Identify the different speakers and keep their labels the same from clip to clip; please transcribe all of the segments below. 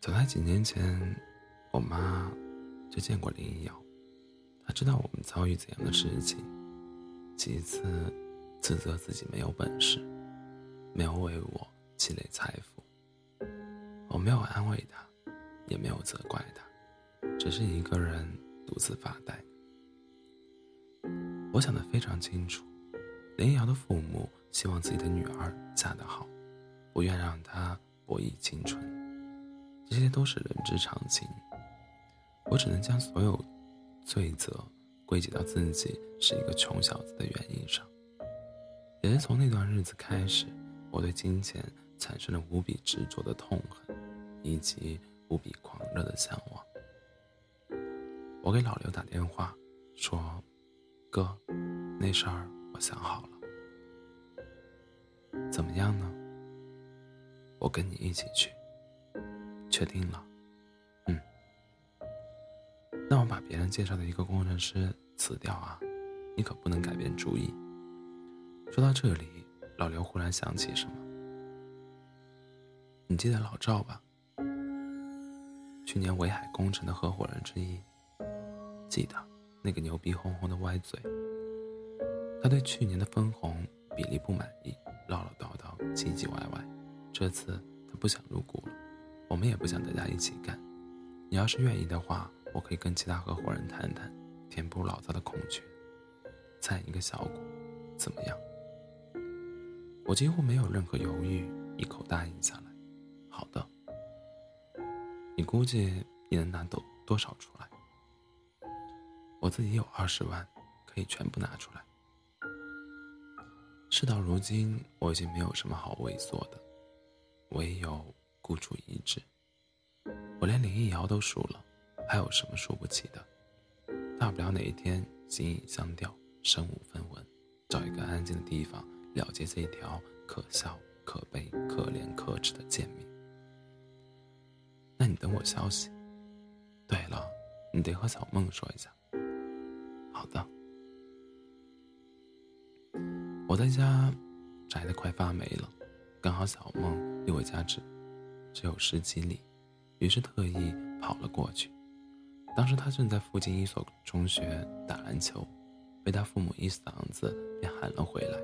Speaker 1: 早在几年前，我妈就见过林瑶，她知道我们遭遇怎样的事情，几次自责自己没有本事，没有为我积累财富。我没有安慰她，也没有责怪她，只是一个人独自发呆。我想得非常清楚，林瑶的父母希望自己的女儿嫁得好，不愿让她博弈青春，这些都是人之常情。我只能将所有罪责归结到自己是一个穷小子的原因上。也是从那段日子开始，我对金钱产生了无比执着的痛恨，以及无比狂热的向往。我给老刘打电话，说。哥，那事儿我想好了，怎么样呢？我跟你一起去，确定了。嗯，那我把别人介绍的一个工程师辞掉啊，你可不能改变主意。说到这里，老刘忽然想起什么，你记得老赵吧？去年维海工程的合伙人之一，记得。那个牛逼哄哄的歪嘴，他对去年的分红比例不满意，唠唠叨叨，唧唧歪歪。这次他不想入股了，我们也不想大家一起干。你要是愿意的话，我可以跟其他合伙人谈谈，填补老赵的空缺，攒一个小股，怎么样？我几乎没有任何犹豫，一口答应下来。好的。你估计你能拿多多少出来？我自己有二十万，可以全部拿出来。事到如今，我已经没有什么好畏缩的，唯有孤注一掷。我连林一瑶都输了，还有什么输不起的？大不了哪一天形影相吊，身无分文，找一个安静的地方了结这一条可笑、可悲、可怜、可耻的贱命。那你等我消息。对了，你得和小梦说一下。好的，我在家宅的快发霉了，刚好小梦离我家只只有十几里，于是特意跑了过去。当时他正在附近一所中学打篮球，被他父母一嗓子便喊了回来。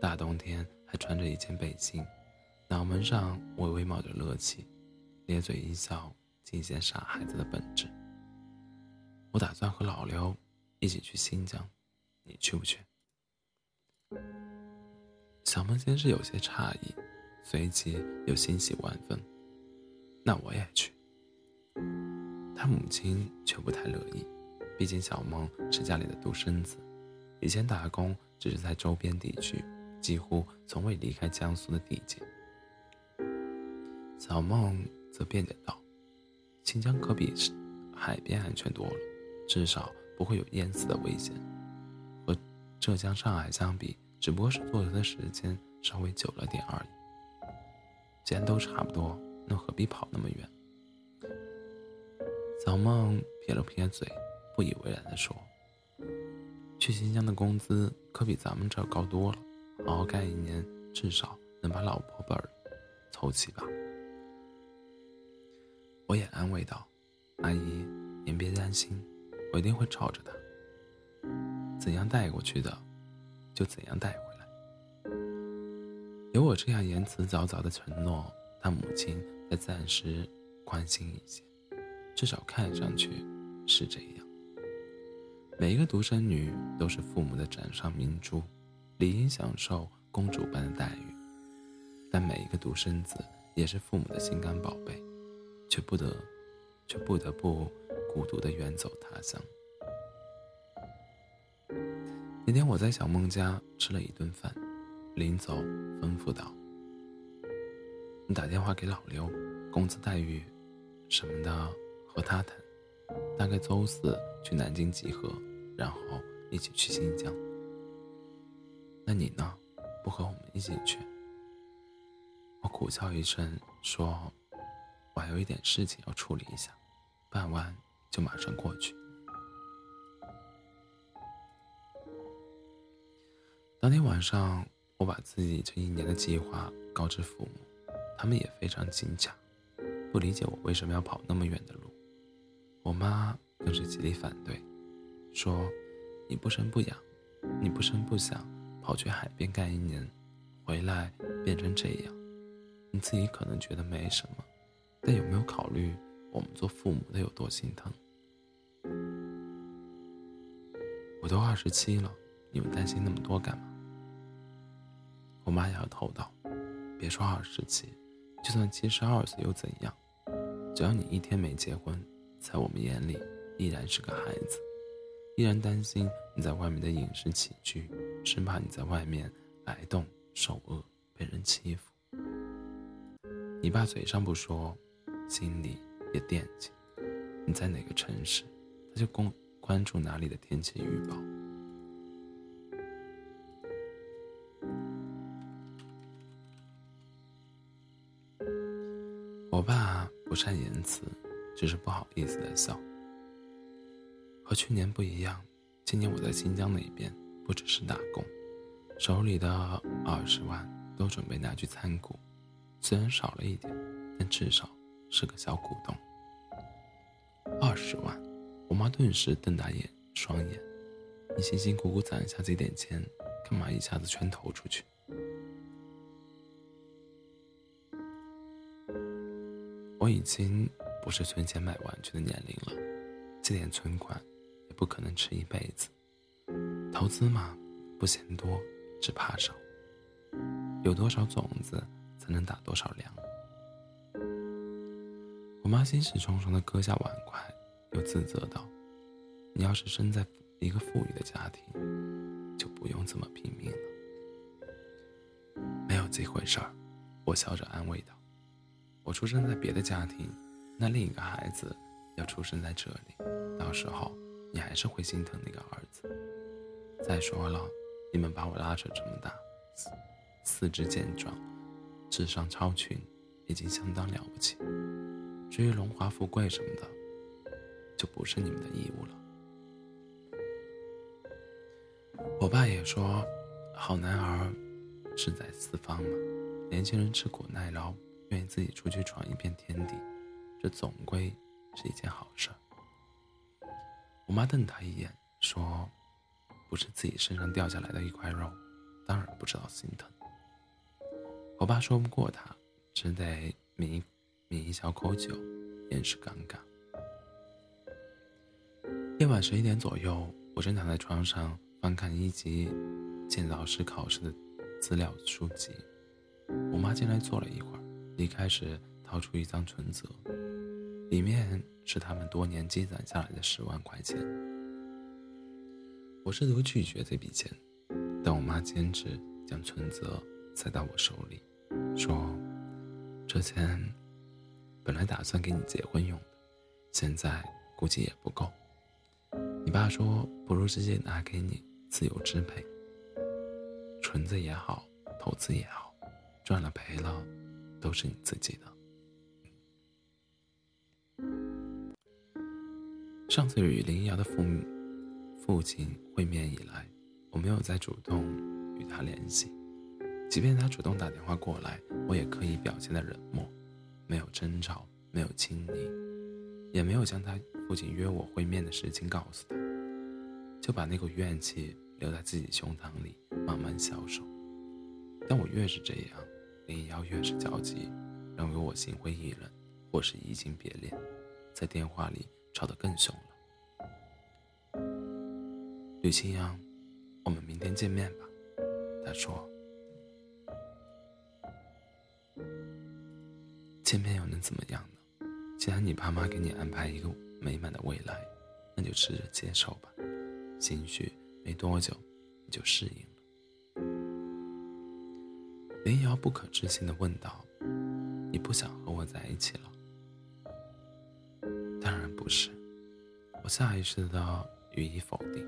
Speaker 1: 大冬天还穿着一件背心，脑门上微微冒着热气，咧嘴一笑，尽显傻孩子的本质。我打算和老刘。一起去新疆，你去不去？小梦先是有些诧异，随即又欣喜万分。那我也去。他母亲却不太乐意，毕竟小梦是家里的独生子，以前打工只是在周边地区，几乎从未离开江苏的地界。小梦则辩解道：“新疆可比海边安全多了，至少……”不会有淹死的危险，和浙江、上海相比，只不过是坐车的时间稍微久了点而已。既然都差不多，那何必跑那么远？小梦撇了撇嘴，不以为然地说：“去新疆的工资可比咱们这儿高多了，好好干一年，至少能把老婆本儿凑齐吧。”我也安慰道：“阿姨，您别担心。”我一定会罩着他，怎样带过去的，就怎样带。有我这样言辞凿凿的承诺，他母亲才暂时宽心一些，至少看上去是这样。每一个独生女都是父母的掌上明珠，理应享受公主般的待遇，但每一个独生子也是父母的心肝宝贝，却不得，却不得不。孤独的远走他乡。那天我在小梦家吃了一顿饭，临走吩咐道：“你打电话给老刘，工资待遇什么的和他谈，大概周四去南京集合，然后一起去新疆。那你呢？不和我们一起去？”我苦笑一声说：“我还有一点事情要处理一下，办完。”就马上过去。当天晚上，我把自己这一年的计划告知父母，他们也非常惊讶，不理解我为什么要跑那么远的路。我妈更是极力反对，说：“你不声不响，你不声不响，跑去海边干一年，回来变成这样，你自己可能觉得没什么，但有没有考虑我们做父母的有多心疼？我都二十七了，你们担心那么多干嘛？”我妈摇头道：“别说二十七，就算七十二岁又怎样？只要你一天没结婚。”在我们眼里，依然是个孩子，依然担心你在外面的饮食起居，生怕你在外面挨冻受饿，被人欺负。你爸嘴上不说，心里也惦记。你在哪个城市，他就关关注哪里的天气预报。爸不善言辞。只是不好意思的笑。和去年不一样，今年我在新疆那边不只是打工，手里的二十万都准备拿去参股，虽然少了一点，但至少是个小股东。二十万，我妈顿时瞪大眼双眼，你辛辛苦苦攒下这点钱，干嘛一下子全投出去？我已经。不是存钱买玩具的年龄了，这点存款也不可能吃一辈子。投资嘛，不嫌多，只怕少。有多少种子，才能打多少粮。我妈心事重重的搁下碗筷，又自责道：“你要是生在一个富裕的家庭，就不用这么拼命了。”没有这回事儿，我笑着安慰道：“我出生在别的家庭。”那另一个孩子要出生在这里，到时候你还是会心疼那个儿子。再说了，你们把我拉扯这么大，四肢健壮，智商超群，已经相当了不起。至于荣华富贵什么的，就不是你们的义务了。我爸也说，好男儿志在四方嘛，年轻人吃苦耐劳，愿意自己出去闯一片天地。这总归是一件好事。我妈瞪他一眼，说：“不是自己身上掉下来的一块肉，当然不知道心疼。”我爸说不过他，只得抿抿一小口酒，掩饰尴尬。夜晚十一点左右，我正躺在床上翻看一级建造师考试的资料书籍，我妈进来坐了一会儿，离开时掏出一张存折。里面是他们多年积攒下来的十万块钱。我试图拒绝这笔钱，但我妈坚持将存折塞到我手里，说：“这钱本来打算给你结婚用的，现在估计也不够。你爸说，不如直接拿给你自由支配，存着也好，投资也好，赚了赔了，都是你自己的。”上次与林瑶的父父亲会面以来，我没有再主动与他联系。即便他主动打电话过来，我也刻意表现的冷漠，没有争吵，没有亲昵，也没有将他父亲约我会面的事情告诉他，就把那股怨气留在自己胸膛里，慢慢消瘦。但我越是这样，林瑶越是焦急，认为我心灰意冷，或是移情别恋，在电话里。吵得更凶了。吕清扬，我们明天见面吧。他说：“见面又能怎么样呢？既然你爸妈给你安排一个美满的未来，那就试着接受吧。兴许没多久你就适应了。”林瑶不可置信的问道：“你不想和我在一起了？”当然不是，我下意识的予以否定，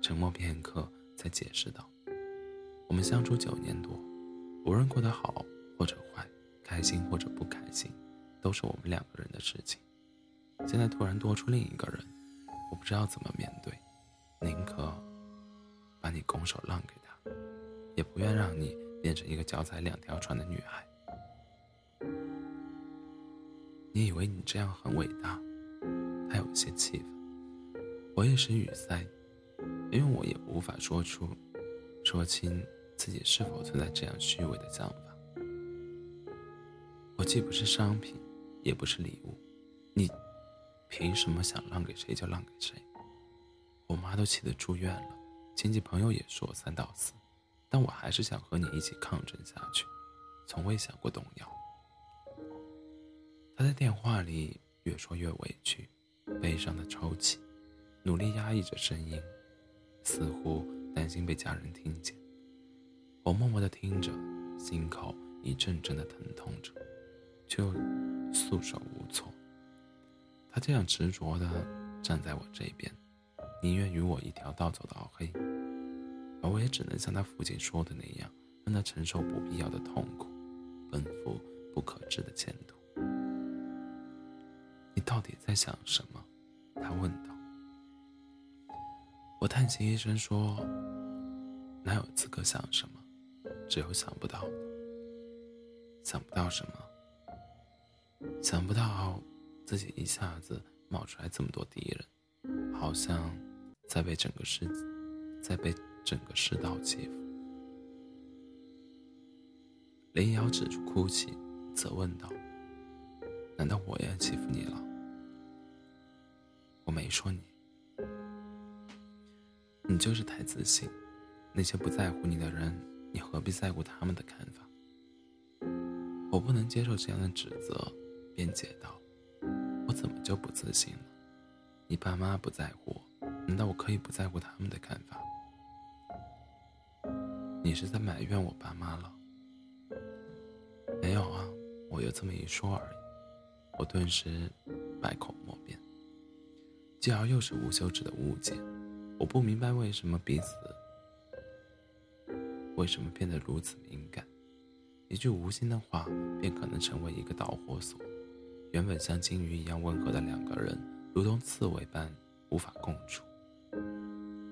Speaker 1: 沉默片刻，才解释道：“我们相处九年多，无论过得好或者坏，开心或者不开心，都是我们两个人的事情。现在突然多出另一个人，我不知道怎么面对，宁可把你拱手让给他，也不愿让你变成一个脚踩两条船的女孩。”你以为你这样很伟大？他有些气愤。我一时语塞，因为我也无法说出、说清自己是否存在这样虚伪的想法。我既不是商品，也不是礼物，你凭什么想让给谁就让给谁？我妈都气得住院了，亲戚朋友也说我三道四，但我还是想和你一起抗争下去，从未想过动摇。他在电话里越说越委屈，悲伤的抽泣。努力压抑着声音，似乎担心被家人听见。我默默地听着，心口一阵阵的疼痛着，却又束手无措。他这样执着地站在我这边，宁愿与我一条道走到黑，而我也只能像他父亲说的那样，让他承受不必要的痛苦，奔赴不可知的前途。你到底在想什么？他问道。我叹息一声说：“哪有资格想什么？只有想不到。想不到什么？想不到自己一下子冒出来这么多敌人，好像在被整个世界，在被整个世道欺负。”林瑶止住哭泣，责问道：“难道我也欺负你了？”我没说你。你就是太自信，那些不在乎你的人，你何必在乎他们的看法？我不能接受这样的指责，辩解道：“我怎么就不自信了？你爸妈不在乎我，难道我可以不在乎他们的看法？”你是在埋怨我爸妈了？没有啊，我就这么一说而已。我顿时百口莫辩，继而又是无休止的误解。我不明白为什么彼此，为什么变得如此敏感，一句无心的话便可能成为一个导火索。原本像金鱼一样温和的两个人，如同刺猬般无法共处。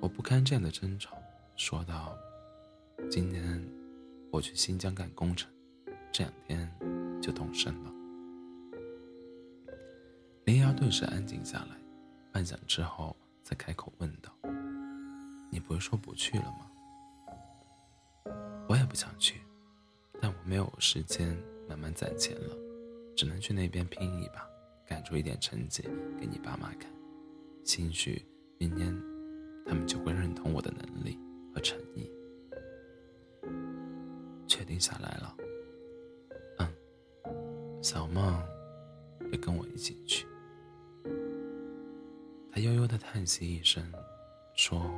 Speaker 1: 我不堪这样的争吵，说道：“今年我去新疆干工程，这两天就动身了。”林瑶顿时安静下来，半晌之后才开口问道。你不是说不去了吗？我也不想去，但我没有时间慢慢攒钱了，只能去那边拼一把，干出一点成绩给你爸妈看，兴许明年他们就会认同我的能力和诚意。下来了，嗯，小梦也跟我一起去。他悠悠的叹息一声，说。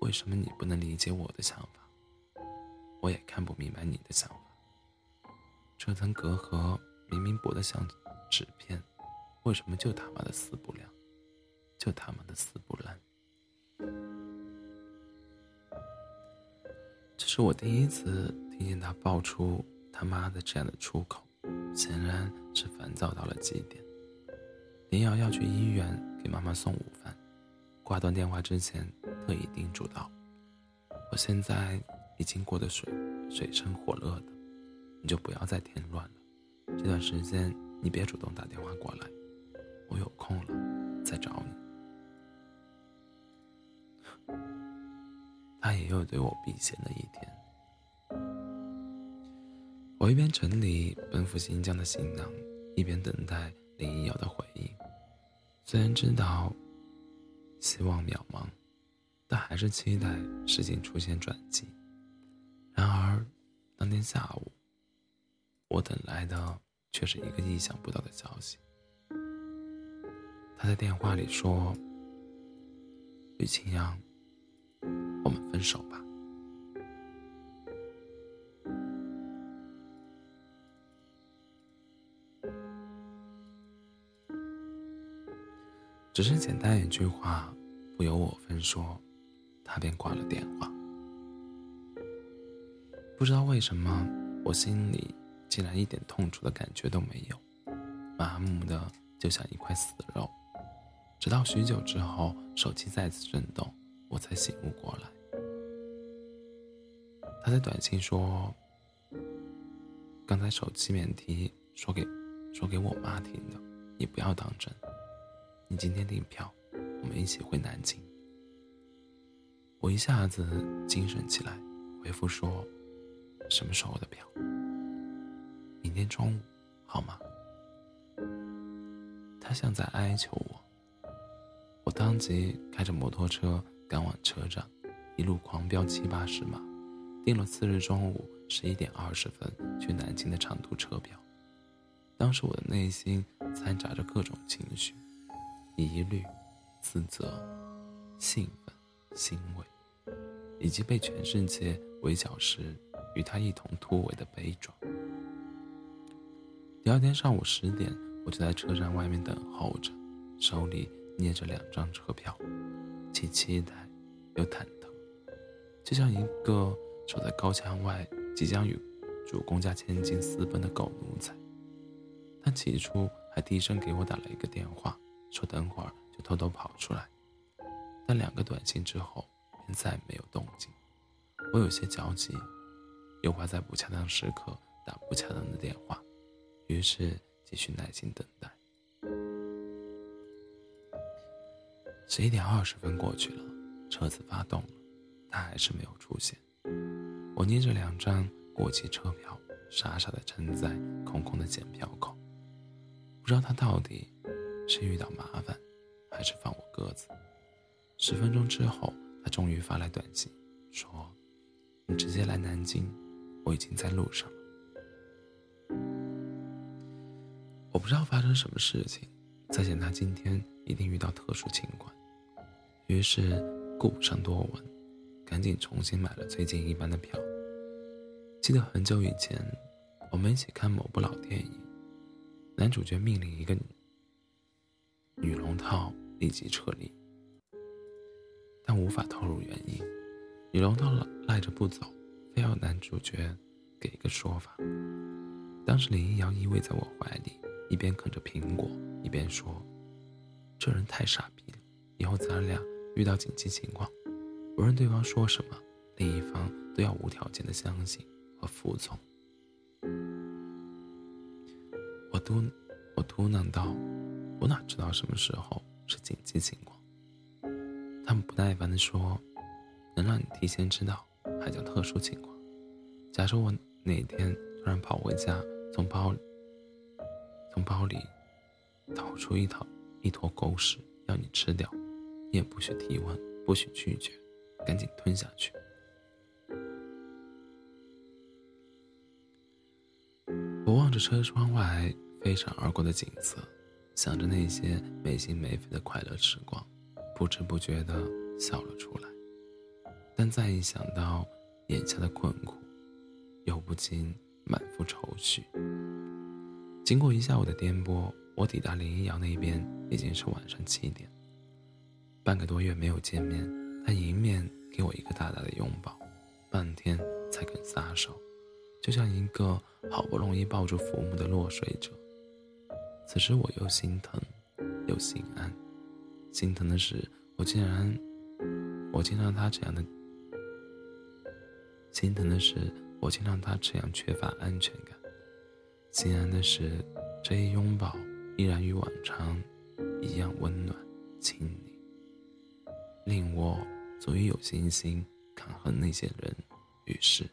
Speaker 1: 为什么你不能理解我的想法？我也看不明白你的想法。这层隔阂明明薄得像纸片，为什么就他妈的撕不了？就他妈的撕不烂？是我第一次听见他爆出他妈的这样的出口，显然是烦躁到了极点。林瑶要去医院给妈妈送午饭。挂断电话之前，特意叮嘱道：“我现在已经过得水水深火热的，你就不要再添乱了。这段时间你别主动打电话过来，我有空了再找你。”他也有对我避嫌的一天。我一边整理奔赴新疆的行囊，一边等待林一瑶的回应。虽然知道。希望渺茫，但还是期待事情出现转机。然而，当天下午，我等来的却是一个意想不到的消息。他在电话里说：“吕清扬，我们分手吧。”只是简单一句话，不由我分说，他便挂了电话。不知道为什么，我心里竟然一点痛楚的感觉都没有，麻木的就像一块死肉。直到许久之后，手机再次震动，我才醒悟过来。他在短信说：“刚才手机免提说给说给我妈听的，你不要当真。你今天订票，我们一起回南京。”我一下子精神起来，回复说：“什么时候的票？明天中午，好吗？”他像在哀求我。我当即开着摩托车赶往车站，一路狂飙七八十码，订了次日中午十一点二十分去南京的长途车票。当时我的内心掺杂着各种情绪：疑虑、自责、兴奋、欣慰，以及被全世界围剿时与他一同突围的悲壮。第二天上午十点，我就在车站外面等候着，手里。捏着两张车票，既期待又忐忑，就像一个守在高墙外即将与主公家千金私奔的狗奴才。他起初还低声给我打了一个电话，说等会儿就偷偷跑出来，但两个短信之后便再没有动静。我有些焦急，又怕在不恰当时刻打不恰当的电话，于是继续耐心等待。十一点二十分过去了，车子发动了，他还是没有出现。我捏着两张过期车票，傻傻的站在空空的检票口，不知道他到底是遇到麻烦，还是放我鸽子。十分钟之后，他终于发来短信，说：“你直接来南京，我已经在路上了。”我不知道发生什么事情，在想他今天一定遇到特殊情况。于是顾不上多问，赶紧重新买了最近一班的票。记得很久以前，我们一起看某部老电影，男主角命令一个女龙套立即撤离，但无法透露原因。女龙套赖着不走，非要男主角给一个说法。当时林一瑶依偎在我怀里，一边啃着苹果，一边说：“这人太傻逼了，以后咱俩。”遇到紧急情况，无论对方说什么，另一方都要无条件的相信和服从。我嘟，我嘟囔道：“我哪知道什么时候是紧急情况？”他们不耐烦地说：“能让你提前知道，还叫特殊情况？假设我哪天突然跑回家，从包里从包里掏出一套一坨狗屎，要你吃掉。”你也不许提问，不许拒绝，赶紧吞下去。我望着车窗外飞闪而过的景色，想着那些没心没肺的快乐时光，不知不觉的笑了出来。但再一想到眼下的困苦，又不禁满腹愁绪。经过一下午的颠簸，我抵达林一瑶那边已经是晚上七点。半个多月没有见面，他迎面给我一个大大的拥抱，半天才肯撒手，就像一个好不容易抱住父母的落水者。此时我又心疼，又心安。心疼的是，我竟然，我竟让他这样的；心疼的是，我竟让他这样缺乏安全感。心安的是，这一拥抱依然与往常一样温暖、亲昵。令我足以有信心抗衡那些人与事。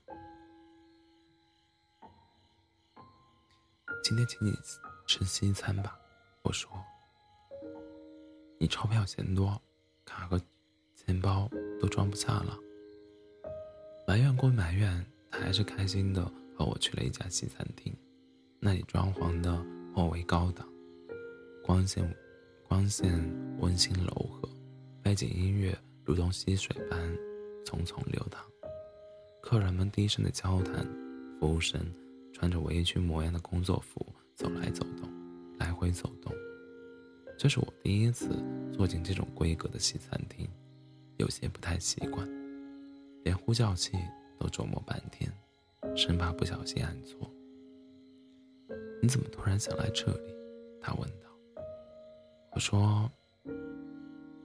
Speaker 1: 今天请你吃西餐吧，我说。你钞票嫌多，卡和钱包都装不下了。埋怨归埋怨，他还是开心的和我去了一家西餐厅。那里装潢的颇为高档，光线光线温馨柔和。背景音乐如同溪水般匆匆流淌，客人们低声的交谈，服务生穿着围裙模样的工作服走来走动，来回走动。这是我第一次坐进这种规格的西餐厅，有些不太习惯，连呼叫器都琢磨半天，生怕不小心按错。你怎么突然想来这里？他问道。我说。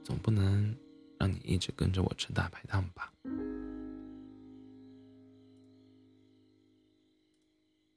Speaker 1: 总不能让你一直跟着我吃大排档吧？